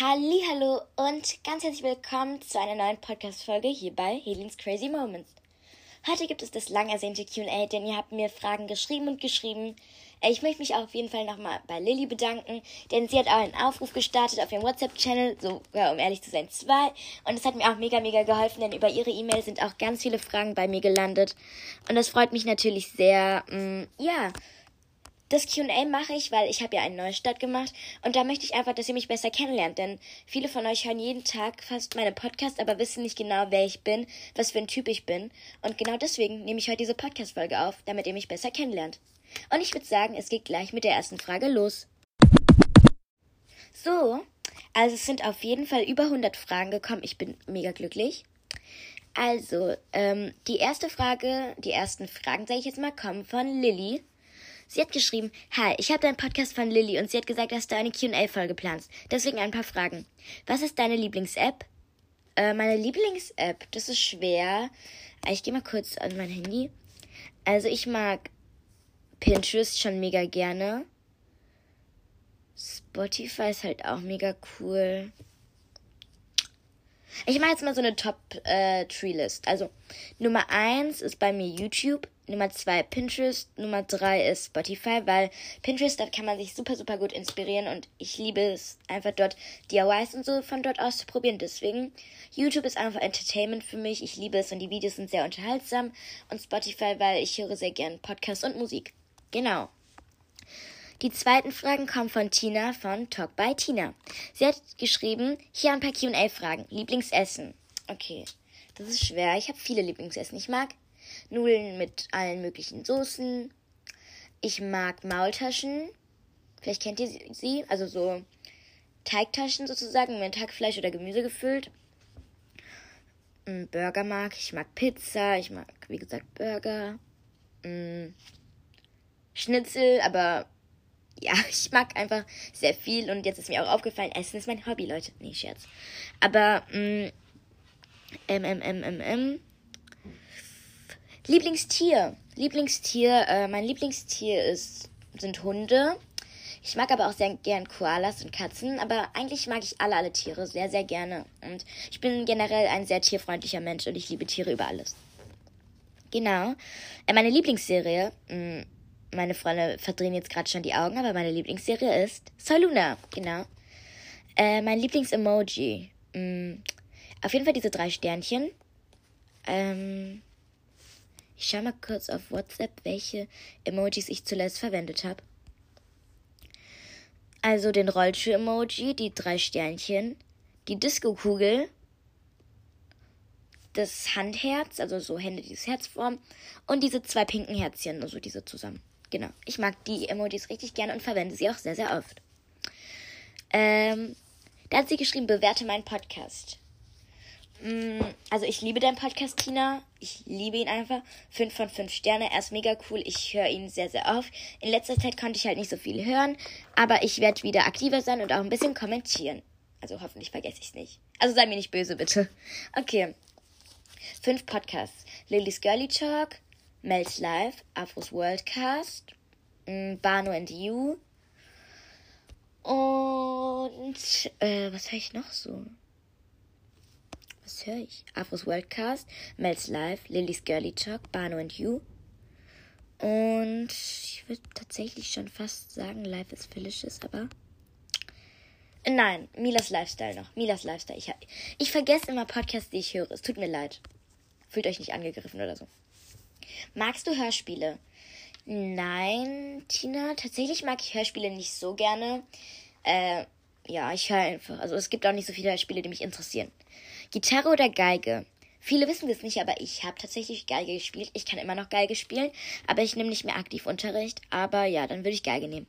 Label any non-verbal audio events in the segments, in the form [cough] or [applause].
Hallo und ganz herzlich willkommen zu einer neuen Podcast-Folge hier bei Helens Crazy Moments. Heute gibt es das lang ersehnte Q&A, denn ihr habt mir Fragen geschrieben und geschrieben. Ich möchte mich auf jeden Fall nochmal bei Lilly bedanken, denn sie hat auch einen Aufruf gestartet auf ihrem WhatsApp-Channel, sogar um ehrlich zu sein zwei. Und es hat mir auch mega, mega geholfen, denn über ihre E-Mail sind auch ganz viele Fragen bei mir gelandet. Und das freut mich natürlich sehr. Mm, ja, das QA mache ich, weil ich habe ja einen Neustart gemacht und da möchte ich einfach, dass ihr mich besser kennenlernt, denn viele von euch hören jeden Tag fast meine Podcasts, aber wissen nicht genau, wer ich bin, was für ein Typ ich bin und genau deswegen nehme ich heute diese Podcast-Folge auf, damit ihr mich besser kennenlernt. Und ich würde sagen, es geht gleich mit der ersten Frage los. So, also es sind auf jeden Fall über 100 Fragen gekommen. Ich bin mega glücklich. Also, ähm, die erste Frage, die ersten Fragen, sage ich jetzt mal, kommen von Lilly. Sie hat geschrieben, Hi, ich habe deinen Podcast von Lilly und sie hat gesagt, dass du eine Q&A-Folge planst. Deswegen ein paar Fragen. Was ist deine Lieblings-App? Äh, meine Lieblings-App, das ist schwer. Ich gehe mal kurz an mein Handy. Also ich mag Pinterest schon mega gerne. Spotify ist halt auch mega cool. Ich mache jetzt mal so eine Top-Tree-List. Äh, also Nummer 1 ist bei mir YouTube, Nummer 2 Pinterest, Nummer 3 ist Spotify, weil Pinterest, da kann man sich super, super gut inspirieren und ich liebe es einfach dort DIYs und so von dort aus zu probieren. Deswegen, YouTube ist einfach Entertainment für mich. Ich liebe es und die Videos sind sehr unterhaltsam. Und Spotify, weil ich höre sehr gern Podcasts und Musik. Genau. Die zweiten Fragen kommen von Tina von Talk by Tina. Sie hat geschrieben, hier ein paar QA-Fragen. Lieblingsessen. Okay, das ist schwer. Ich habe viele Lieblingsessen. Ich mag Nudeln mit allen möglichen Soßen. Ich mag Maultaschen. Vielleicht kennt ihr sie. Also so Teigtaschen sozusagen mit Hackfleisch oder Gemüse gefüllt. Burger mag ich. Mag Pizza. Ich mag, wie gesagt, Burger. Schnitzel, aber [laughs] ja, ich mag einfach sehr viel und jetzt ist mir auch aufgefallen, Essen ist mein Hobby, Leute. Nee, Scherz. Aber, mm, ähm, ähm, ähm, ähm. Lieblingstier. Lieblingstier, äh, mein Lieblingstier ist, sind Hunde. Ich mag aber auch sehr gern Koalas und Katzen, aber eigentlich mag ich alle, alle Tiere sehr, sehr gerne. Und ich bin generell ein sehr tierfreundlicher Mensch und ich liebe Tiere über alles. Genau. Äh, meine Lieblingsserie, mh, mm, meine Freunde verdrehen jetzt gerade schon die Augen, aber meine Lieblingsserie ist Soy Luna. Genau. Äh, mein Lieblingsemoji. Mm, auf jeden Fall diese drei Sternchen. Ähm, ich schau mal kurz auf WhatsApp, welche Emojis ich zuletzt verwendet habe. Also den Rollschuh-Emoji, die drei Sternchen, die Disco-Kugel, das Handherz, also so Hände, dieses Herzform, und diese zwei pinken Herzchen, also diese zusammen. Genau. Ich mag die Emojis richtig gerne und verwende sie auch sehr, sehr oft. Ähm, da hat sie geschrieben, bewerte meinen Podcast. Mm, also ich liebe deinen Podcast, Tina. Ich liebe ihn einfach. Fünf von fünf Sterne. Er ist mega cool. Ich höre ihn sehr, sehr oft. In letzter Zeit konnte ich halt nicht so viel hören. Aber ich werde wieder aktiver sein und auch ein bisschen kommentieren. Also hoffentlich vergesse ich es nicht. Also sei mir nicht böse, bitte. [laughs] Okay. Fünf Podcasts. Lily's Girly Talk, Mel's Live, Afros Worldcast, mm, Bano and You und äh, was höre ich noch so? Was höre ich? Afros Worldcast, Mel's Live, Lily's Girly Talk, Bano and You und ich würde tatsächlich schon fast sagen, Life is Felicious, aber Nein, Milas Lifestyle noch. Milas Lifestyle. Ich, ich vergesse immer Podcasts, die ich höre. Es tut mir leid. Fühlt euch nicht angegriffen oder so. Magst du Hörspiele? Nein, Tina, tatsächlich mag ich Hörspiele nicht so gerne. Äh, ja, ich höre einfach. Also es gibt auch nicht so viele Hörspiele, die mich interessieren. Gitarre oder Geige? Viele wissen das nicht, aber ich habe tatsächlich Geige gespielt. Ich kann immer noch Geige spielen, aber ich nehme nicht mehr aktiv Unterricht. Aber ja, dann würde ich Geige nehmen.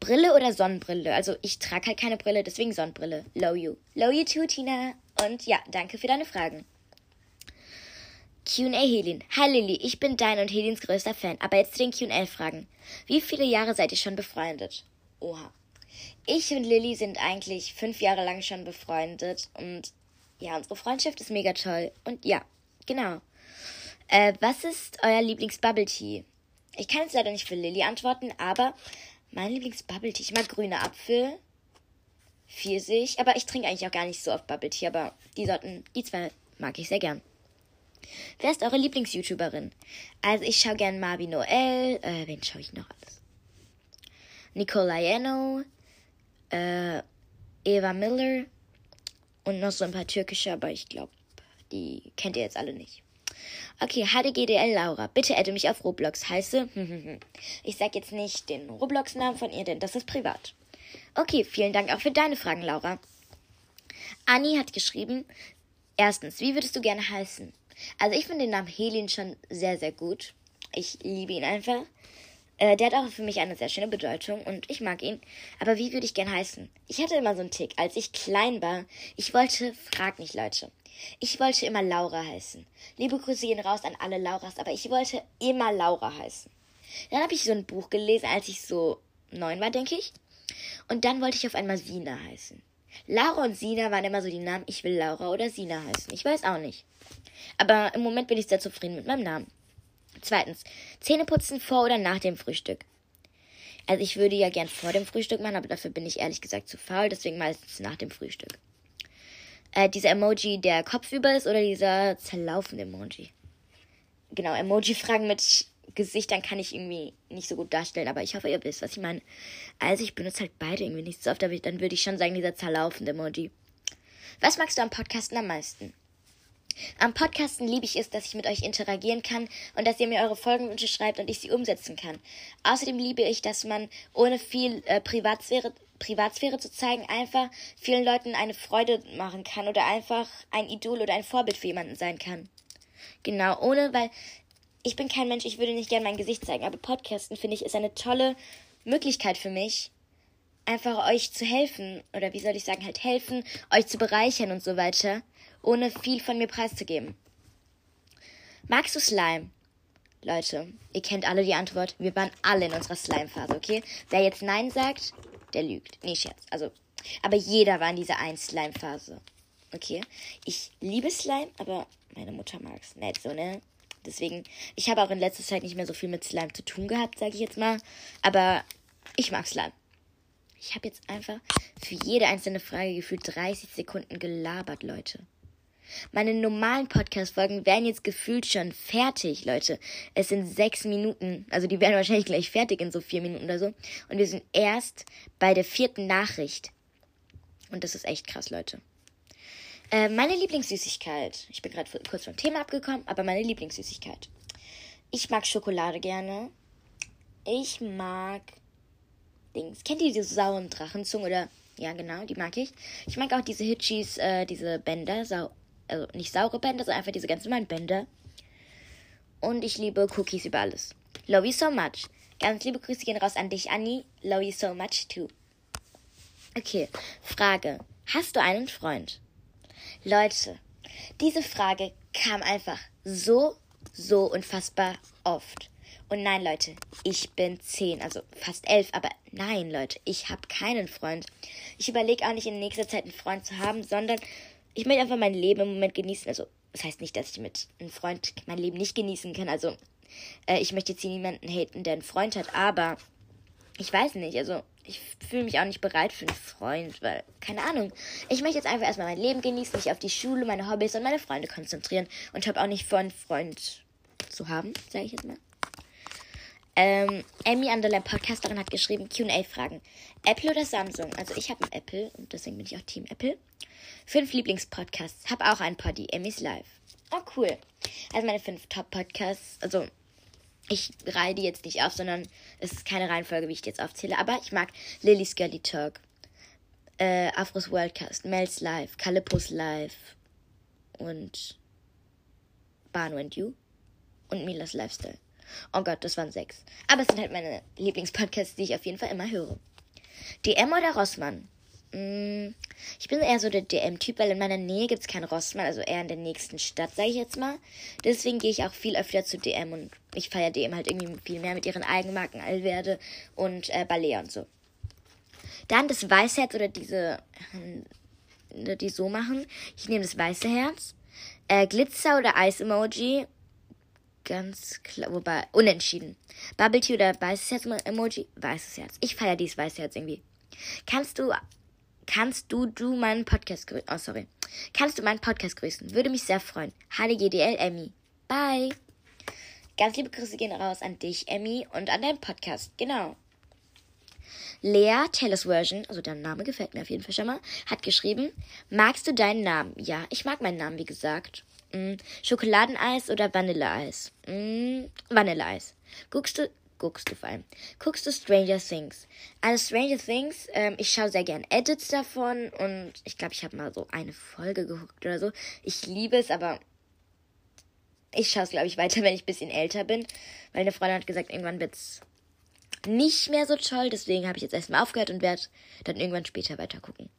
Brille oder Sonnenbrille? Also ich trage halt keine Brille, deswegen Sonnenbrille. Low you. Low you too, Tina. Und ja, danke für deine Fragen. QA Helin. Hi Lilly, ich bin dein und Helins größter Fan. Aber jetzt zu den QA-Fragen. Wie viele Jahre seid ihr schon befreundet? Oha. Ich und Lilly sind eigentlich fünf Jahre lang schon befreundet. Und ja, unsere Freundschaft ist mega toll. Und ja, genau. Äh, was ist euer Lieblings-Bubble Tea? Ich kann jetzt leider nicht für Lilly antworten, aber mein Lieblings-Bubble Tea. Ich mag grüne Apfel. Pfirsich. Aber ich trinke eigentlich auch gar nicht so oft Bubble Tea, aber die Sorten, die zwei mag ich sehr gern. Wer ist eure Lieblings-YouTuberin? Also ich schaue gern Marvin Noel. Äh, wen schaue ich noch alles? Nicole Ieno, äh, Eva Miller und noch so ein paar türkische, aber ich glaube, die kennt ihr jetzt alle nicht. Okay, HDGDL Laura, bitte adde mich auf Roblox. Heiße, [laughs] ich sag jetzt nicht den Roblox-Namen von ihr, denn das ist privat. Okay, vielen Dank auch für deine Fragen, Laura. Anni hat geschrieben, erstens, wie würdest du gerne heißen? Also ich finde den Namen Helin schon sehr, sehr gut. Ich liebe ihn einfach. Äh, der hat auch für mich eine sehr schöne Bedeutung und ich mag ihn. Aber wie würde ich gern heißen? Ich hatte immer so einen Tick, als ich klein war. Ich wollte, frag nicht Leute, ich wollte immer Laura heißen. Liebe Grüße gehen raus an alle Lauras, aber ich wollte immer Laura heißen. Dann habe ich so ein Buch gelesen, als ich so neun war, denke ich. Und dann wollte ich auf einmal Sina heißen. Laura und Sina waren immer so die Namen, ich will Laura oder Sina heißen. Ich weiß auch nicht. Aber im Moment bin ich sehr zufrieden mit meinem Namen. Zweitens, Zähne putzen vor oder nach dem Frühstück. Also ich würde ja gern vor dem Frühstück machen, aber dafür bin ich ehrlich gesagt zu faul, deswegen meistens nach dem Frühstück. Äh, dieser Emoji, der kopfüber ist oder dieser zerlaufende Emoji? Genau, Emoji-Fragen mit Gesichtern kann ich irgendwie nicht so gut darstellen, aber ich hoffe, ihr wisst, was ich meine. Also ich benutze halt beide irgendwie nicht so oft, aber dann würde ich schon sagen, dieser zerlaufende Emoji. Was magst du am Podcasten am meisten? Am Podcasten liebe ich es, dass ich mit euch interagieren kann und dass ihr mir eure Folgenwünsche schreibt und ich sie umsetzen kann. Außerdem liebe ich, dass man ohne viel äh, Privatsphäre, Privatsphäre zu zeigen, einfach vielen Leuten eine Freude machen kann oder einfach ein Idol oder ein Vorbild für jemanden sein kann. Genau, ohne, weil ich bin kein Mensch, ich würde nicht gerne mein Gesicht zeigen, aber Podcasten finde ich ist eine tolle Möglichkeit für mich, einfach euch zu helfen oder wie soll ich sagen, halt helfen, euch zu bereichern und so weiter ohne viel von mir preiszugeben. Magst du Slime? Leute, ihr kennt alle die Antwort. Wir waren alle in unserer Slime-Phase, okay? Wer jetzt Nein sagt, der lügt. Nee, Scherz. Also, aber jeder war in dieser ein Slime-Phase. Okay? Ich liebe Slime, aber meine Mutter mag es nicht so, ne? Deswegen, ich habe auch in letzter Zeit nicht mehr so viel mit Slime zu tun gehabt, sage ich jetzt mal. Aber ich mag Slime. Ich habe jetzt einfach für jede einzelne Frage gefühlt 30 Sekunden gelabert, Leute. Meine normalen Podcast-Folgen wären jetzt gefühlt schon fertig, Leute. Es sind sechs Minuten. Also die werden wahrscheinlich gleich fertig in so vier Minuten oder so. Und wir sind erst bei der vierten Nachricht. Und das ist echt krass, Leute. Äh, meine Lieblingssüßigkeit. Ich bin gerade kurz vom Thema abgekommen, aber meine Lieblingssüßigkeit. Ich mag Schokolade gerne. Ich mag Dings. Kennt ihr diese sauren Drachenzungen oder ja, genau, die mag ich. Ich mag auch diese Hitchis, äh, diese Bänder, sau also nicht saure Bänder, sondern einfach diese ganz normalen Bänder. Und ich liebe Cookies über alles. Love you so much. Ganz liebe Grüße gehen raus an dich, Anni. Love you so much too. Okay, Frage. Hast du einen Freund? Leute, diese Frage kam einfach so, so unfassbar oft. Und nein, Leute, ich bin zehn, also fast elf, aber nein, Leute, ich habe keinen Freund. Ich überlege auch nicht in nächster Zeit einen Freund zu haben, sondern ich möchte einfach mein Leben im Moment genießen. Also, das heißt nicht, dass ich mit einem Freund mein Leben nicht genießen kann. Also, äh, ich möchte jetzt hier niemanden haten, der einen Freund hat, aber ich weiß nicht. Also, ich fühle mich auch nicht bereit für einen Freund, weil, keine Ahnung. Ich möchte jetzt einfach erstmal mein Leben genießen, mich auf die Schule, meine Hobbys und meine Freunde konzentrieren und habe auch nicht vor, einen Freund zu haben, sage ich jetzt mal. Ähm, Amy Underland Podcasterin hat geschrieben, QA-Fragen. Apple oder Samsung? Also ich habe ein Apple und deswegen bin ich auch Team Apple. Fünf Lieblingspodcasts. Hab auch ein Poddy. Emmys Live. Oh, cool. Also meine fünf Top-Podcasts. Also, ich reihe die jetzt nicht auf, sondern es ist keine Reihenfolge, wie ich die jetzt aufzähle. Aber ich mag Lily's Girly Talk, äh, Afros Worldcast, Mel's Live, Calipos Live und Banu and You und Milas Lifestyle. Oh Gott, das waren sechs. Aber es sind halt meine Lieblingspodcasts, die ich auf jeden Fall immer höre. DM oder Rossmann? Mm, ich bin eher so der DM-Typ, weil in meiner Nähe gibt es keinen Rossmann, also eher in der nächsten Stadt, sage ich jetzt mal. Deswegen gehe ich auch viel öfter zu DM und ich feiere DM halt irgendwie viel mehr mit ihren Eigenmarken Alverde und äh, Balea und so. Dann das weiße Herz oder diese, äh, die so machen. Ich nehme das weiße Herz. Äh, Glitzer oder Eis-Emoji. Ganz klar, wobei, unentschieden. Bubble Tea oder weißes Herz-Emoji? Weißes Herz. Ich feiere dieses weiße Herz irgendwie. Kannst du Kannst du, du meinen Podcast grüßen? Oh, sorry. Kannst du meinen Podcast grüßen? Würde mich sehr freuen. HDGDL Emmy. Bye. Ganz liebe Grüße gehen raus an dich, Emmy, und an deinen Podcast. Genau. Lea Taylor's Version, also dein Name gefällt mir auf jeden Fall schon mal, hat geschrieben, magst du deinen Namen? Ja, ich mag meinen Namen, wie gesagt. Mm, Schokoladeneis oder Vanilleeis? Mm, Vanilleeis. Guckst du, guckst du vor allem. Guckst du Stranger Things? Also Stranger Things, ähm, ich schaue sehr gern Edits davon und ich glaube, ich habe mal so eine Folge geguckt oder so. Ich liebe es, aber ich schaue es, glaube ich, weiter, [laughs] wenn ich ein bisschen älter bin. Weil eine Freundin hat gesagt, irgendwann wird's nicht mehr so toll. Deswegen habe ich jetzt erstmal aufgehört und werde dann irgendwann später weiter gucken.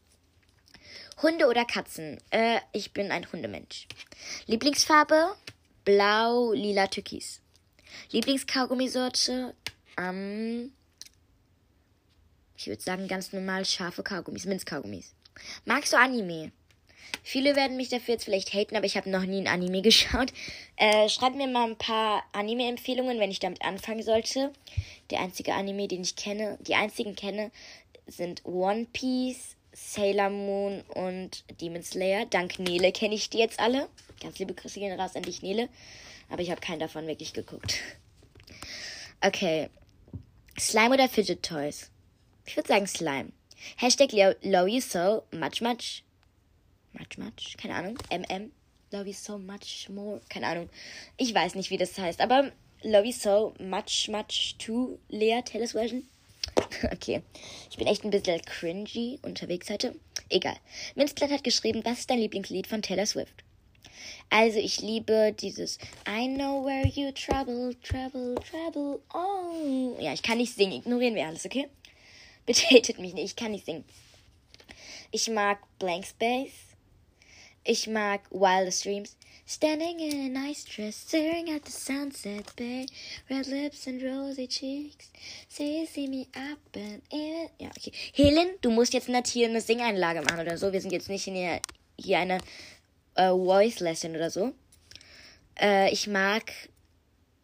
Hunde oder Katzen? Äh, ich bin ein Hundemensch. Lieblingsfarbe? Blau, lila, türkis. Lieblingskaugummisorte? Ähm, ich würde sagen ganz normal scharfe Kaugummis, Minzkaugummis. Magst du Anime? Viele werden mich dafür jetzt vielleicht haten, aber ich habe noch nie ein Anime [laughs] geschaut. Äh, schreibt mir mal ein paar Anime-Empfehlungen, wenn ich damit anfangen sollte. Der einzige Anime, den ich kenne, die einzigen kenne, sind One Piece, Sailor Moon und Demon Slayer. Dank Nele kenne ich die jetzt alle. Ganz liebe Grüße gehen raus an dich, Nele. Aber ich habe keinen davon wirklich geguckt. Okay. Slime oder Fidget Toys? Ich würde sagen Slime. Hashtag Low You So, much much. Much much, keine Ahnung. MM. Love you so much more. Keine Ahnung. Ich weiß nicht, wie das heißt, aber Love you so much, much to Lea Taylor's Version. [laughs] okay. Ich bin echt ein bisschen cringy unterwegs heute. Egal. Minzblatt hat geschrieben, was ist dein Lieblingslied von Taylor Swift? Also ich liebe dieses I know where you travel, travel, travel. Oh. Ja, ich kann nicht singen. Ignorieren wir alles, okay? [laughs] Bitte hatet mich nicht. Ich kann nicht singen. Ich mag Blank Space. Ich mag Wildest Dreams. Standing in a nice dress, staring at the sunset bay, red lips and rosy cheeks. Say see me up and in. Ja, okay. Helen, du musst jetzt nicht hier eine Singeinlage machen oder so. Wir sind jetzt nicht in hier, hier eine äh, Voice Lesson oder so. Äh, ich mag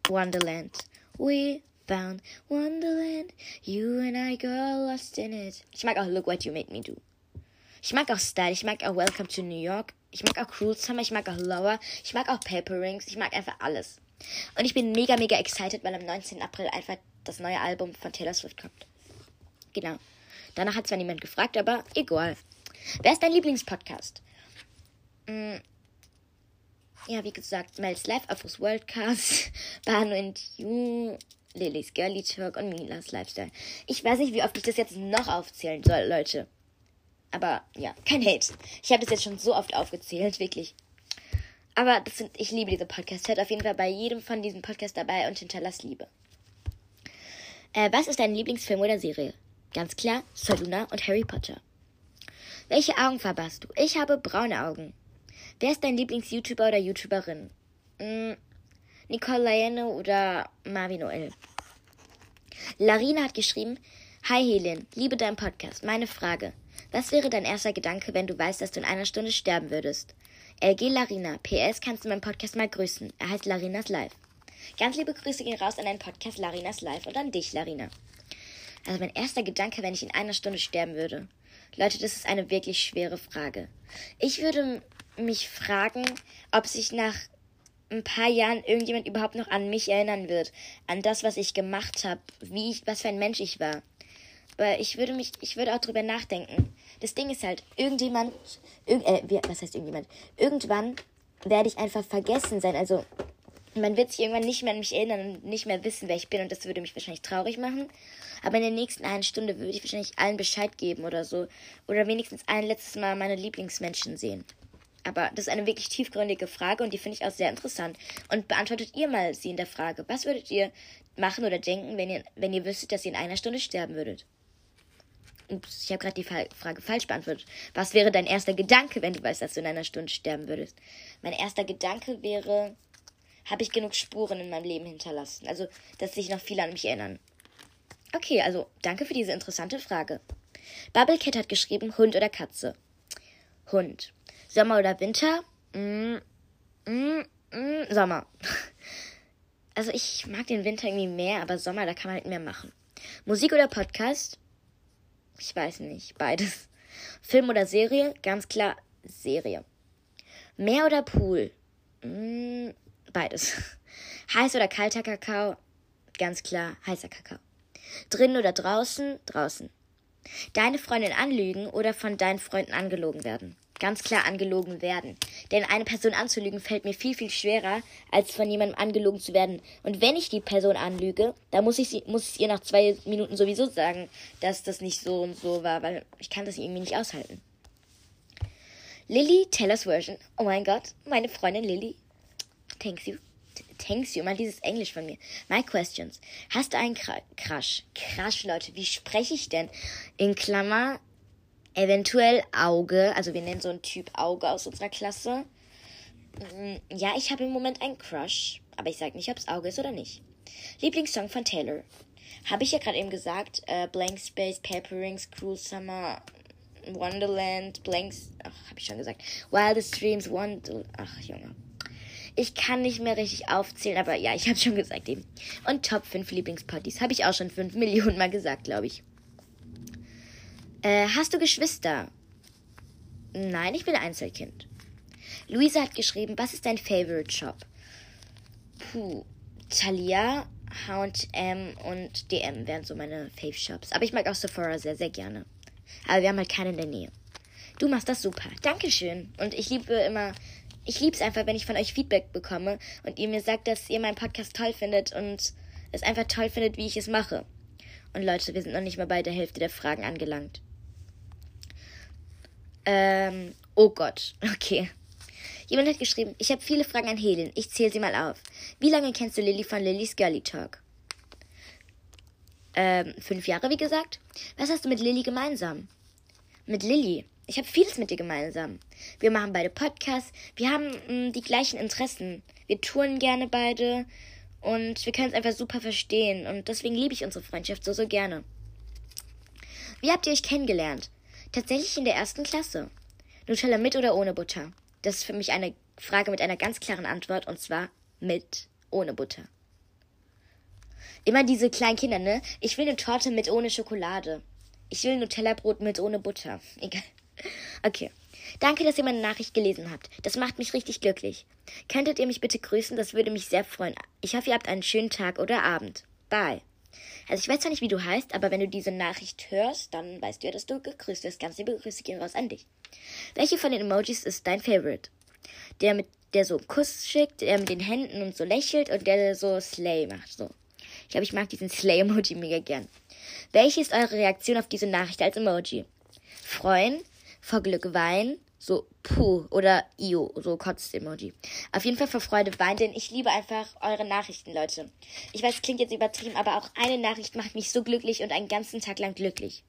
Wonderland. We found Wonderland. You and I girl lost in it. Ich mag auch Look What You Made Me Do. Ich mag auch Style. Ich mag auch Welcome to New York. Ich mag auch Cruel Summer, ich mag auch Lower, ich mag auch Paper Rings, ich mag einfach alles. Und ich bin mega, mega excited, weil am 19. April einfach das neue Album von Taylor Swift kommt. Genau. Danach hat zwar niemand gefragt, aber egal. Wer ist dein Lieblingspodcast? Hm. Ja, wie gesagt, Mel's Life, Afros Worldcast, [laughs] Banu and You, Lillys Girly Talk und Milas Lifestyle. Ich weiß nicht, wie oft ich das jetzt noch aufzählen soll, Leute. Aber ja, kein Hate. Ich habe das jetzt schon so oft aufgezählt, wirklich. Aber das sind, ich liebe diese Podcasts. Hört auf jeden Fall bei jedem von diesen Podcasts dabei und hinterlasst Liebe. Äh, was ist dein Lieblingsfilm oder Serie? Ganz klar, Saluna und Harry Potter. Welche Augenfarbe hast du? Ich habe braune Augen. Wer ist dein Lieblings-YouTuber oder YouTuberin? Hm, Nicole Laiene oder Marvin Noel? Larina hat geschrieben, Hi Helen, liebe deinen Podcast. Meine Frage. Was wäre dein erster Gedanke, wenn du weißt, dass du in einer Stunde sterben würdest? LG Larina. PS, kannst du meinen Podcast mal grüßen? Er heißt Larinas Live. Ganz liebe Grüße gehen raus an deinen Podcast Larinas Live und an dich, Larina. Also mein erster Gedanke, wenn ich in einer Stunde sterben würde. Leute, das ist eine wirklich schwere Frage. Ich würde mich fragen, ob sich nach ein paar Jahren irgendjemand überhaupt noch an mich erinnern wird, an das, was ich gemacht habe, wie ich, was für ein Mensch ich war. Weil ich würde mich, ich würde auch drüber nachdenken. Das Ding ist halt, irgendjemand, irg äh, was heißt irgendjemand? Irgendwann werde ich einfach vergessen sein. Also, man wird sich irgendwann nicht mehr an mich erinnern und nicht mehr wissen, wer ich bin. Und das würde mich wahrscheinlich traurig machen. Aber in der nächsten einen Stunde würde ich wahrscheinlich allen Bescheid geben oder so. Oder wenigstens ein letztes Mal meine Lieblingsmenschen sehen. Aber das ist eine wirklich tiefgründige Frage und die finde ich auch sehr interessant. Und beantwortet ihr mal sie in der Frage. Was würdet ihr machen oder denken, wenn ihr, wenn ihr wüsstet, dass ihr in einer Stunde sterben würdet? Ups, ich habe gerade die Frage falsch beantwortet. Was wäre dein erster Gedanke, wenn du weißt, dass du in einer Stunde sterben würdest? Mein erster Gedanke wäre, habe ich genug Spuren in meinem Leben hinterlassen? Also, dass sich noch viele an mich erinnern. Okay, also danke für diese interessante Frage. Bubblecat hat geschrieben, Hund oder Katze? Hund. Sommer oder Winter? Mm, mm, mm, Sommer. [laughs] Also ich mag den Winter irgendwie mehr, aber Sommer, da kann man halt mehr machen. Musik oder Podcast? Ich weiß nicht. Beides. Film oder Serie? Ganz klar Serie. Meer oder Pool? Mm, beides. Heiß oder kalter Kakao? Ganz klar heißer Kakao. Drinnen oder draußen? Draußen. Deine Freundin anlügen oder von deinen Freunden angelogen werden? Ganz klar angelogen werden. Denn eine Person anzulügen fällt mir viel, viel schwerer, als von jemandem angelogen zu werden. Und wenn ich die Person anlüge, dann muss ich, sie, muss ich ihr nach zwei Minuten sowieso sagen, dass das nicht so und so war, weil ich kann das irgendwie nicht aushalten. Lily Taylor's Version. Oh mein Gott, meine Freundin Lily. Thanks you. Thanks you. Mal dieses Englisch von mir. My questions. Hast du einen Crush? Crush, Leute. Wie spreche ich denn? In Klammer Eventuell Auge, also wir nennen so einen Typ Auge aus unserer Klasse. Mm, ja, ich habe im Moment einen Crush, aber ich sage nicht, ob es Auge ist oder nicht. Lieblingssong von Taylor. Habe ich ja gerade eben gesagt. Äh, Blank Space, Paper Rings, Cruel Summer, Wonderland, Blanks. Ach, habe ich schon gesagt. Wildest Dreams, Wonder. Ach, Junge. Ich kann nicht mehr richtig aufzählen, aber ja, ich habe schon gesagt eben. Und Top 5 Lieblingspartys. Habe ich auch schon 5 Millionen Mal gesagt, glaube ich. Äh, hast du Geschwister? Nein, ich bin Einzelkind. Luisa hat geschrieben, was ist dein Favorite Shop? Puh, Thalia, H&M und DM wären so meine Fave Shops. Aber ich mag auch Sephora sehr, sehr gerne. Aber wir haben halt keine in der Nähe. Du machst das super. Dankeschön. Und ich liebe immer, ich liebe es einfach, wenn ich von euch Feedback bekomme und ihr mir sagt, dass ihr meinen Podcast toll findet und es einfach toll findet, wie ich es mache. Und Leute, wir sind noch nicht mal bei der Hälfte der Fragen angelangt. Ähm, oh Gott, [laughs] okay. Jemand hat geschrieben, ich habe viele Fragen an Helen. Ich zähle sie mal auf. Wie lange kennst du Lilly von Lillys Girly Talk? Ähm, fünf Jahre, wie gesagt. Was hast du mit Lilly gemeinsam? Mit Lilly? Ich habe vieles mit dir gemeinsam. Wir machen beide Podcasts. Wir haben mh, mm, die gleichen Interessen. Wir touren gerne beide. Und wir können es einfach super verstehen. Und deswegen liebe ich unsere Freundschaft so, so gerne. Wie habt ihr euch kennengelernt? Tatsächlich in der ersten Klasse. Nutella mit oder ohne Butter? Das ist für mich eine Frage mit einer ganz klaren Antwort und zwar mit ohne Butter. Immer diese kleinen Kinder, ne? Ich will eine Torte mit ohne Schokolade. Ich will Nutella-Brot mit ohne Butter. [laughs] Egal. Okay. Danke, dass ihr meine Nachricht gelesen habt. Das macht mich richtig glücklich. Könntet ihr mich bitte grüßen? Das würde mich sehr freuen. Ich hoffe, ihr habt einen schönen Tag oder Abend. Bye. Also ich weiß zwar nicht, wie du heißt, aber wenn du diese Nachricht hörst, dann weißt du ja, dass du gegrüßt wirst. Ganz liebe Grüße gehen raus an dich. Welche von den Emojis ist dein Favorite? Der mit der so einen Kuss schickt, der mit den Händen und so lächelt und der so Slay macht. So. Ich glaube, ich mag diesen [laughs] Slay-Emoji mega gern. Welche ist eure Reaktion auf diese Nachricht als Emoji? Freuen, vor Glück weinen, so puh oder io, so Kotz-Emoji. Auf jeden Fall vor Freude weinen, denn ich liebe einfach eure Nachrichten, Leute. Ich weiß, klingt jetzt übertrieben, aber auch eine Nachricht macht mich so glücklich und einen ganzen Tag lang glücklich.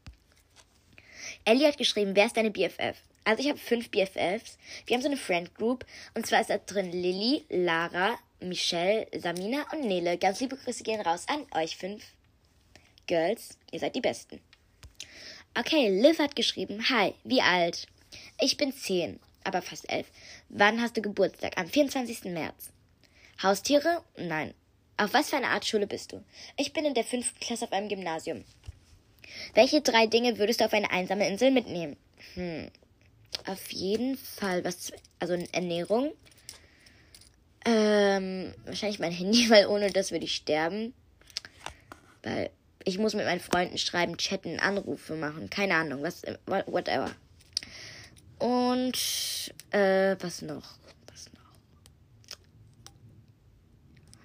Ellie hat geschrieben, wer ist deine BFF? Also ich habe fünf BFFs. Wir haben so eine Friend Group und zwar ist da drin Lilly, Lara, Michelle, Samina und Nele. Ganz liebe Grüße gehen raus an euch fünf Girls. Ihr seid die Besten. Okay, Liv hat geschrieben, hi, wie alt? Ich bin zehn, aber fast elf. Wann hast du Geburtstag? Am 24. März. Haustiere? Nein. Auf was für eine Art Schule bist du? Ich bin in der fünften Klasse auf einem Gymnasium. Welche drei Dinge würdest du auf eine einsame Insel mitnehmen? Hm. Auf jeden Fall was, also Ernährung. Ähm, wahrscheinlich mein Handy, [laughs] weil ohne das würde ich sterben. Weil ich muss mit meinen Freunden schreiben, chatten, Anrufe machen, keine Ahnung, was, whatever. Und äh, was noch? Was noch?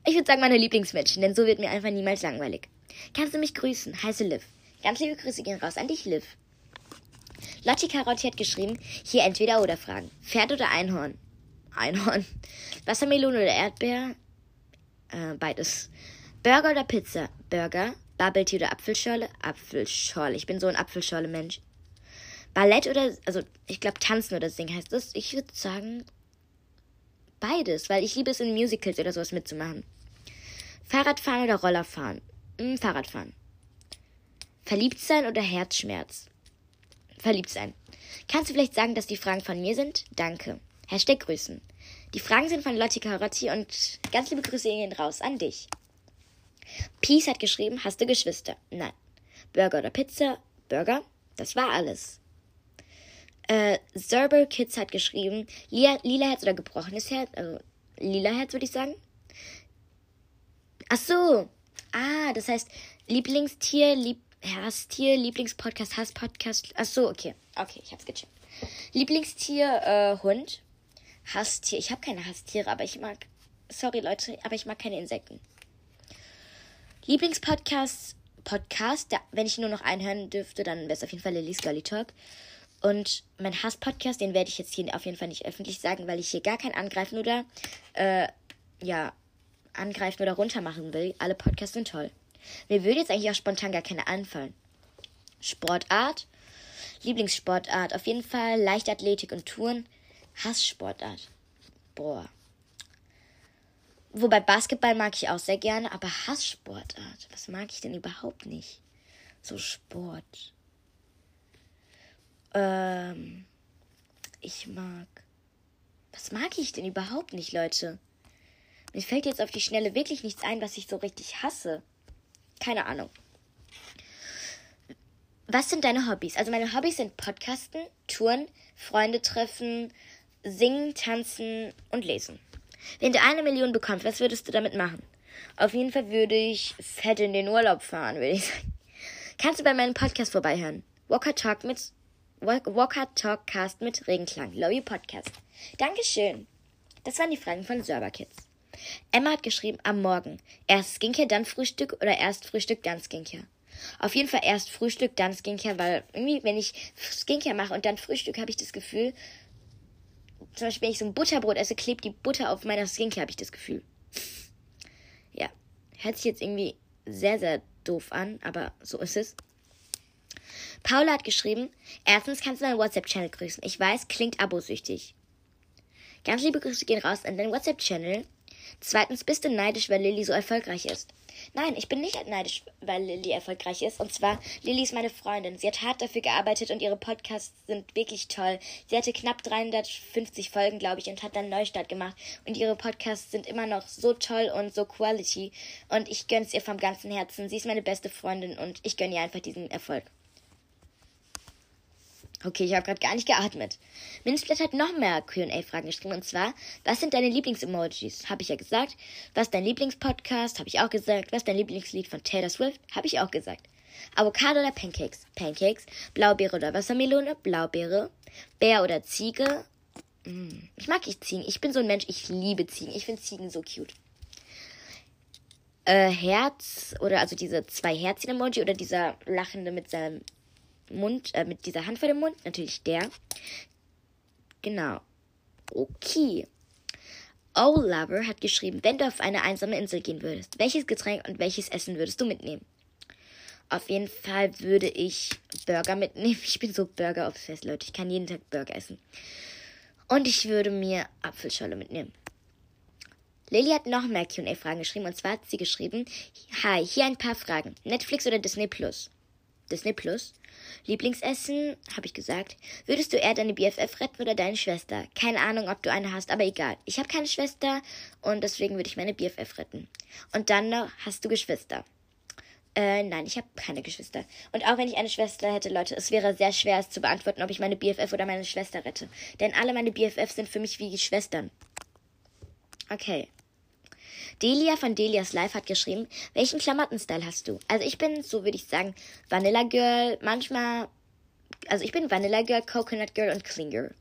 Ich würde sagen, meine Lieblingsmenschen, denn so wird mir einfach niemals langweilig. Kannst du mich grüßen? Heiße Liv. Ganz liebe Grüße gehen raus an dich, Liv. Lotti Karotti hat geschrieben, hier entweder oder Fragen. Pferd oder Einhorn? Einhorn. Wassermelone oder Erdbeer? Äh, beides. Burger oder Pizza? Burger. Bubble Tea oder Apfelschorle? Apfelschorle. Ich bin so ein Apfelschorle-Mensch. Ballett oder, also ich glaube Tanzen oder Singen heißt das. Ich würde sagen beides, weil ich liebe es in Musicals oder sowas mitzumachen. Fahrradfahren oder Rollerfahren? Hm, Fahrradfahren. Verliebt sein oder Herzschmerz? Verliebt sein. Kannst du vielleicht sagen, dass die Fragen von mir sind? Danke. Hashtag Grüßen. Die Fragen sind von Lotti Carotti und ganz liebe Grüße gehen raus an dich. Peace hat geschrieben, hast du Geschwister? Nein. Burger oder Pizza? Burger? Das war alles. Zerber Kids hat geschrieben, lila, lila Herz oder gebrochenes Herz, also lila Herz würde ich sagen. Ach so. Ah, das heißt Lieblingstier, Lieb Hasstier, Lieblingspodcast, Hasspodcast. Ach so, okay. Okay, ich hab's gecheckt. Lieblingstier, äh, Hund. Hasstier. Ich habe keine Hasstiere, aber ich mag. Sorry, Leute, aber ich mag keine Insekten. Lieblingspodcast, Podcast, da, wenn ich nur noch einhören dürfte, dann wäre es auf jeden Fall Lillys Girly Talk. Und mein Hass-Podcast, den werde ich jetzt hier auf jeden Fall nicht öffentlich sagen, weil ich hier gar kein Angreifen oder, äh, ja, angreifen oder runter machen will. Alle Podcasts sind toll. Mir würde jetzt eigentlich auch spontan gar keine anfallen. Sportart. Lieblingssportart. Auf jeden Fall Leichtathletik und Touren. Hasssportart. Boah. Wobei Basketball mag ich auch sehr gerne, aber Hasssportart. Was mag ich denn überhaupt nicht? So Sport. Ähm, ich mag. Was mag ich denn überhaupt nicht, Leute? Mir fällt jetzt auf die Schnelle wirklich nichts ein, was ich so richtig hasse. Keine Ahnung. Was sind deine Hobbys? Also meine Hobbys sind Podcasten, Touren, Freunde treffen, singen, tanzen und lesen. Wenn du eine Million bekommst, was würdest du damit machen? Auf jeden Fall würde ich fett in den Urlaub fahren, würde ich sagen. Kannst du bei meinem Podcast vorbeihören? Walker Talk mit Walker Talkcast mit Regenklang. Lobby Podcast. Dankeschön. Das waren die Fragen von Serverkids. Emma hat geschrieben, am Morgen. Erst Skincare, dann Frühstück oder erst Frühstück, dann Skincare. Auf jeden Fall erst Frühstück, dann Skincare, weil irgendwie, wenn ich Skincare mache und dann Frühstück, habe ich das Gefühl, zum Beispiel, wenn ich so ein Butterbrot esse, klebt die Butter auf meiner Skincare, habe ich das Gefühl. Ja, hört sich jetzt irgendwie sehr, sehr doof an, aber so ist es. Paula hat geschrieben, erstens kannst du deinen WhatsApp-Channel grüßen. Ich weiß, klingt abosüchtig. Ganz liebe Grüße gehen raus an deinen WhatsApp-Channel. Zweitens, bist du neidisch, weil Lilly so erfolgreich ist? Nein, ich bin nicht neidisch, weil Lilly erfolgreich ist. Und zwar, Lilly ist meine Freundin. Sie hat hart dafür gearbeitet und ihre Podcasts sind wirklich toll. Sie hatte knapp 350 Folgen, glaube ich, und hat dann Neustart gemacht. Und ihre Podcasts sind immer noch so toll und so quality. Und ich gönn's ihr vom ganzen Herzen. Sie ist meine beste Freundin und ich gönne ihr einfach diesen Erfolg. Okay, ich habe gerade gar nicht geatmet. Minsplit hat noch mehr QA-Fragen geschrieben. Und zwar, was sind deine Lieblings-Emojis? Habe ich ja gesagt. Was ist dein Lieblingspodcast? Habe ich auch gesagt. Was ist dein Lieblingslied von Taylor Swift? Habe ich auch gesagt. Avocado oder Pancakes? Pancakes. Blaubeere oder Wassermelone? Blaubeere. Bär oder Ziege? Hm, ich mag ich Ziegen. Ich bin so ein Mensch, ich liebe Ziegen. Ich finde Ziegen so cute. Äh, Herz oder also diese zwei Herzchen-Emoji oder dieser lachende mit seinem Mund, äh, mit dieser Hand vor dem Mund, natürlich der. Genau. Okay. Oh Lover hat geschrieben, wenn du auf eine einsame Insel gehen würdest, welches Getränk und welches Essen würdest du mitnehmen? Auf jeden Fall würde ich Burger mitnehmen. [laughs] Ich bin so Burger-obsessed, Leute. Ich kann jeden Tag Burger essen. Und ich würde mir Apfelscholle mitnehmen. Lilly hat noch mehr QA-Fragen geschrieben. Und zwar hat sie geschrieben: Hi, hier ein paar Fragen. Netflix oder Disney Plus? Disney Plus. Lieblingsessen, habe ich gesagt. Würdest du eher deine BFF retten oder deine Schwester? Keine Ahnung, ob du eine hast, aber egal. Ich habe keine Schwester und deswegen würde ich meine BFF retten. Und dann noch, hast du Geschwister? Äh, nein, ich habe keine Geschwister. Und auch wenn ich eine Schwester hätte, Leute, es wäre sehr schwer, es zu beantworten, ob ich meine BFF oder meine Schwester rette. Denn alle meine BFF sind für mich wie Schwestern. Okay. Delia von Delias Life hat geschrieben, welchen Klamottenstyle hast du? Also ich bin, so würde ich sagen, Vanilla Girl, manchmal, also ich bin Vanilla Girl, Coconut Girl und Clean Girl.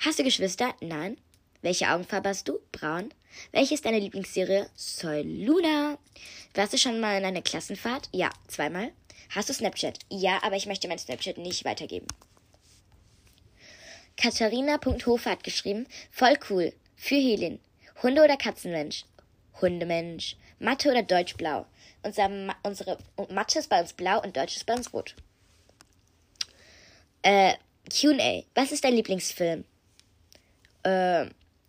Hast du Geschwister? Nein. Welche Augenfarbe hast du? Braun. Welche ist deine Lieblingsserie? Soy Luna. Warst du schon mal in einer Klassenfahrt? Ja, zweimal. Hast du Snapchat? Ja, aber ich möchte mein Snapchat nicht weitergeben. Katharina.hofer hat geschrieben, voll cool. Für Helin. Hunde- oder Katzenmensch? Hundemensch. Mathe oder Deutsch blau? Unser, unsere Mathe ist bei uns blau und Deutsch ist bei uns rot. Äh, QA. Was ist dein Lieblingsfilm? Äh,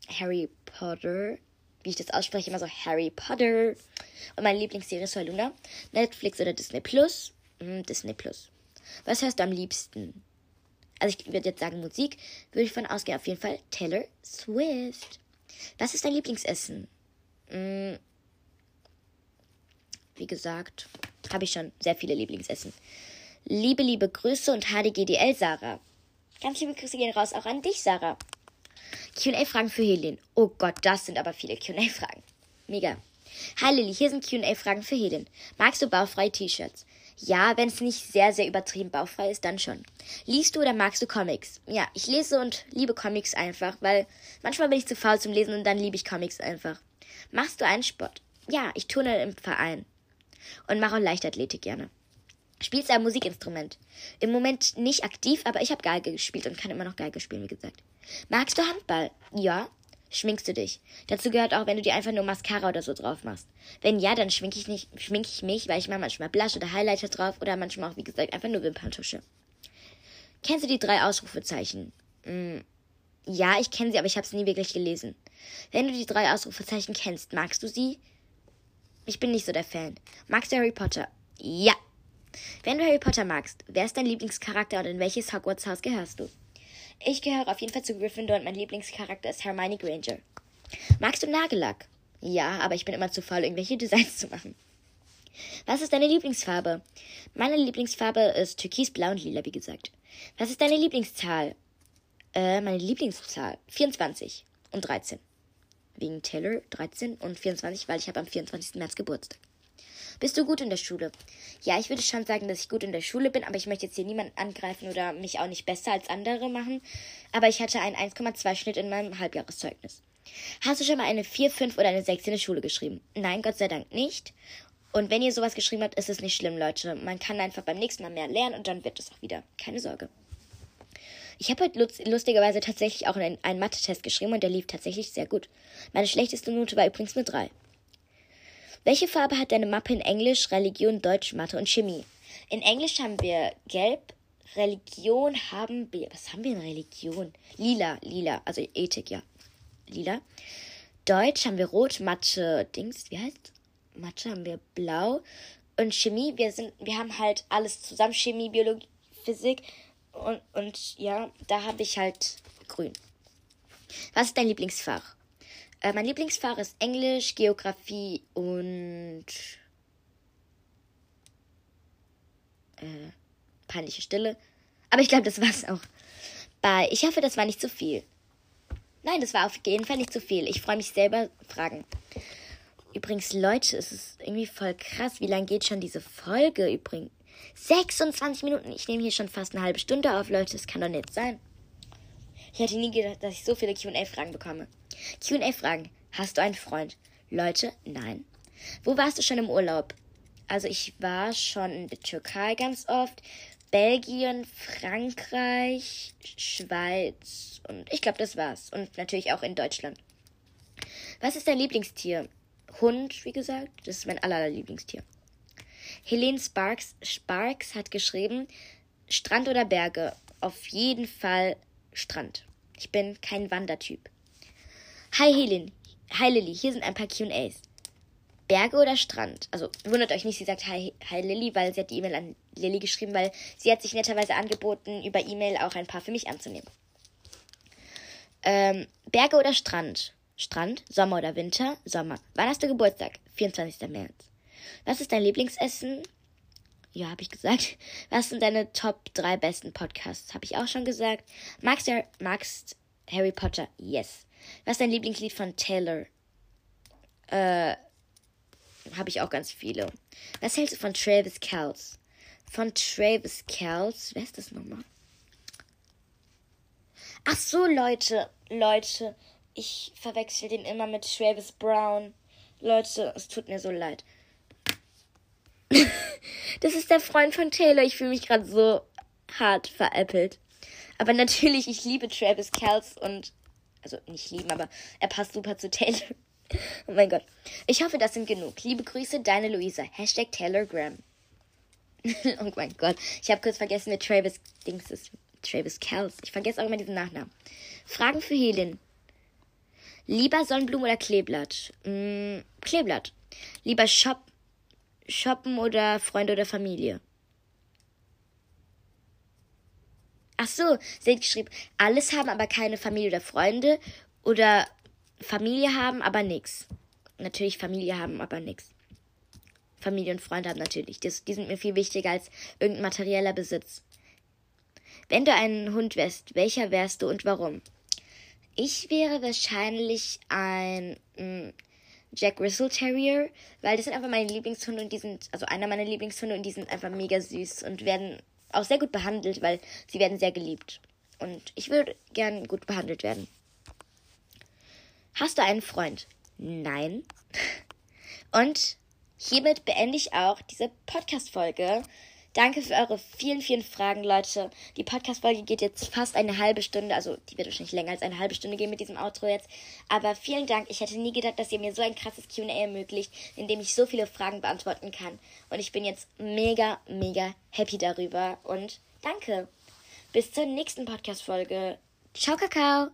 Harry Potter. Wie ich das ausspreche, immer so Harry Potter. Und meine Lieblingsserie ist Luna. Netflix oder Disney Plus? Hm, Disney Plus. Was hörst du am liebsten? Also ich würde jetzt sagen Musik. Würde ich von ausgehen. Auf jeden Fall Taylor Swift. Was ist dein Lieblingsessen? Mm. Wie gesagt, habe ich schon sehr viele Lieblingsessen. Liebe, liebe Grüße und HDGDL, Sarah. Ganz liebe Grüße gehen raus auch an dich, Sarah. QA-Fragen für Helin. Oh Gott, das sind aber viele QA-Fragen. Mega. Hi Lilly, hier sind QA-Fragen für Helin. Magst du baufreie T-Shirts? Ja, wenn es nicht sehr, sehr übertrieben baufrei ist, dann schon. Liest du oder magst du Comics? Ja, ich lese und liebe Comics einfach, weil manchmal bin ich zu faul zum Lesen und dann liebe ich Comics einfach. Machst du einen Sport? Ja, ich turne im Verein. Und mache Leichtathletik gerne. Spielst du ein Musikinstrument? Im Moment nicht aktiv, aber ich habe Geige gespielt und kann immer noch Geige spielen, wie gesagt. Magst du Handball? Ja. Schminkst du dich? Dazu gehört auch, wenn du dir einfach nur Mascara oder so drauf machst. Wenn ja, dann schminke ich, schmink ich mich, weil ich mache manchmal Blush oder Highlighter drauf oder manchmal auch, wie gesagt, einfach nur Wimperntusche. Kennst du die drei Ausrufezeichen? Hm, ja, ich kenne sie, aber ich habe sie nie wirklich gelesen. Wenn du die drei Ausrufezeichen kennst, magst du sie? Ich bin nicht so der Fan. Magst du Harry Potter? Ja. Wenn du Harry Potter magst, wer ist dein Lieblingscharakter und in welches Hogwarts-Haus gehörst du? Ich gehöre auf jeden Fall zu Gryffindor und mein Lieblingscharakter ist Hermione Granger. Magst du Nagellack? Ja, aber ich bin immer zu faul, irgendwelche [laughs] Designs zu machen. Was ist deine Lieblingsfarbe? Meine Lieblingsfarbe ist türkisblau und lila, wie gesagt. Was ist deine Lieblingszahl? Äh, meine Lieblingszahl. 24 und 13. Wegen Taylor 13 und 24, weil ich habe am 24. März Geburtstag. Bist du gut in der Schule? Ja, ich würde schon sagen, dass ich gut in der Schule bin, aber ich möchte jetzt hier niemanden angreifen oder mich auch nicht besser als andere machen. Aber ich hatte einen 1,2 Schnitt in meinem Halbjahreszeugnis. Hast du schon mal eine 4, 5 oder eine 6 in der Schule geschrieben? Nein, Gott sei Dank nicht. Und wenn ihr sowas geschrieben habt, ist es nicht schlimm, Leute. Man kann einfach beim nächsten Mal mehr lernen und dann wird es auch wieder. Keine Sorge. Ich habe heute lustigerweise tatsächlich auch einen, einen Mathe-Test geschrieben und der lief tatsächlich sehr gut. Meine schlechteste Note war übrigens eine 3. Welche Farbe hat deine Mappe in Englisch, Religion, Deutsch, Mathe und Chemie? In Englisch haben wir gelb, Religion haben wir. Was haben wir in Religion? Lila, lila, also Ethik, ja. Lila. Deutsch haben wir rot, Mathe, Dings, wie heißt? Mathe haben wir blau. Und Chemie, wir sind, wir haben halt alles zusammen, Chemie, Biologie, Physik und, und ja, da habe ich halt grün. Was ist dein Lieblingsfach? Äh, mein Lieblingsfach ist Englisch, Geografie und äh, peinliche Stille. Aber ich glaube, das war's auch. Bei, ich hoffe, das war nicht zu viel. Nein, das war auf jeden Fall nicht zu viel. Ich freue mich selber Fragen. Übrigens, Leute, es ist irgendwie voll krass. Wie lange geht schon diese Folge übrigens? 26 Minuten. Ich nehme hier schon fast eine halbe Stunde auf, Leute. Das kann doch nicht sein. Ich hätte nie gedacht, dass ich so viele QA-Fragen bekomme. QA-Fragen. Hast du einen Freund? Leute, nein. Wo warst du schon im Urlaub? Also ich war schon in der Türkei ganz oft, Belgien, Frankreich, Schweiz und ich glaube, das war's. Und natürlich auch in Deutschland. Was ist dein Lieblingstier? Hund, wie gesagt. Das ist mein allerlieblingstier. Helene Sparks, Sparks hat geschrieben, Strand oder Berge? Auf jeden Fall Strand. Ich bin kein Wandertyp. Hi Helene, hi Lilly, hier sind ein paar QAs. Berge oder Strand? Also wundert euch nicht, sie sagt Hi, hi Lilly, weil sie hat die E-Mail an Lilly geschrieben, weil sie hat sich netterweise angeboten, über E-Mail auch ein paar für mich anzunehmen. Ähm, Berge oder Strand? Strand, Sommer oder Winter? Sommer. Wann hast du Geburtstag? 24. März. Was ist dein Lieblingsessen? Ja, habe ich gesagt. Was sind deine Top 3 besten Podcasts? Habe ich auch schon gesagt. Magst du magst Harry Potter? Yes. Was ist dein Lieblingslied von Taylor? Äh, habe ich auch ganz viele. Was hältst du von Travis Kells? Von Travis Kells? Wer ist das nochmal? Ach so, Leute, Leute. Ich verwechsel den immer mit Travis Brown. Leute, es tut mir so leid. [laughs] das ist der Freund von Taylor. Ich fühle mich gerade so hart veräppelt. Aber natürlich, ich liebe Travis Kells und. Also nicht lieben, aber er passt super zu Taylor. [laughs] Oh mein Gott. Ich hoffe, das sind genug. Liebe Grüße, deine Luisa. Hashtag Taylor Graham. [laughs] oh mein Gott. Ich habe kurz vergessen, mit Travis Dings ist. Travis Kells. Ich vergesse auch immer diesen Nachnamen. Fragen für Helen. Lieber Sonnenblume oder Kleeblatt? Mm, Kleeblatt. Lieber Shop shoppen oder Freunde oder Familie? Ach so, sie hat geschrieben, alles haben, aber keine Familie oder Freunde oder Familie haben, aber nix. Natürlich Familie haben, aber nix. Familie und Freunde haben natürlich. Das, die sind mir viel wichtiger als irgendein materieller Besitz. Wenn du ein Hund wärst, welcher wärst du und warum? Ich wäre wahrscheinlich ein mh, mm, Jack Russell Terrier, weil das sind einfach meine Lieblingshunde und die sind, also einer meiner Lieblingshunde und die sind einfach mega süß und werden auch sehr gut behandelt, weil sie werden sehr geliebt. Und ich würde gern gut behandelt werden. Hast du einen Freund? Nein. [laughs] Und hiermit beende ich auch diese Podcast-Folge. Danke für eure vielen, vielen Fragen, Leute. Die Podcast-Folge geht jetzt fast eine halbe Stunde, also die wird wahrscheinlich länger als eine halbe Stunde gehen mit diesem Outro jetzt. Aber vielen Dank. Ich hätte nie gedacht, dass ihr mir so ein krasses QA ermöglicht, in dem ich so viele Fragen beantworten kann. Und ich bin jetzt mega, mega happy darüber. Und danke. Bis zur nächsten Podcast-Folge. Ciao, Kakao.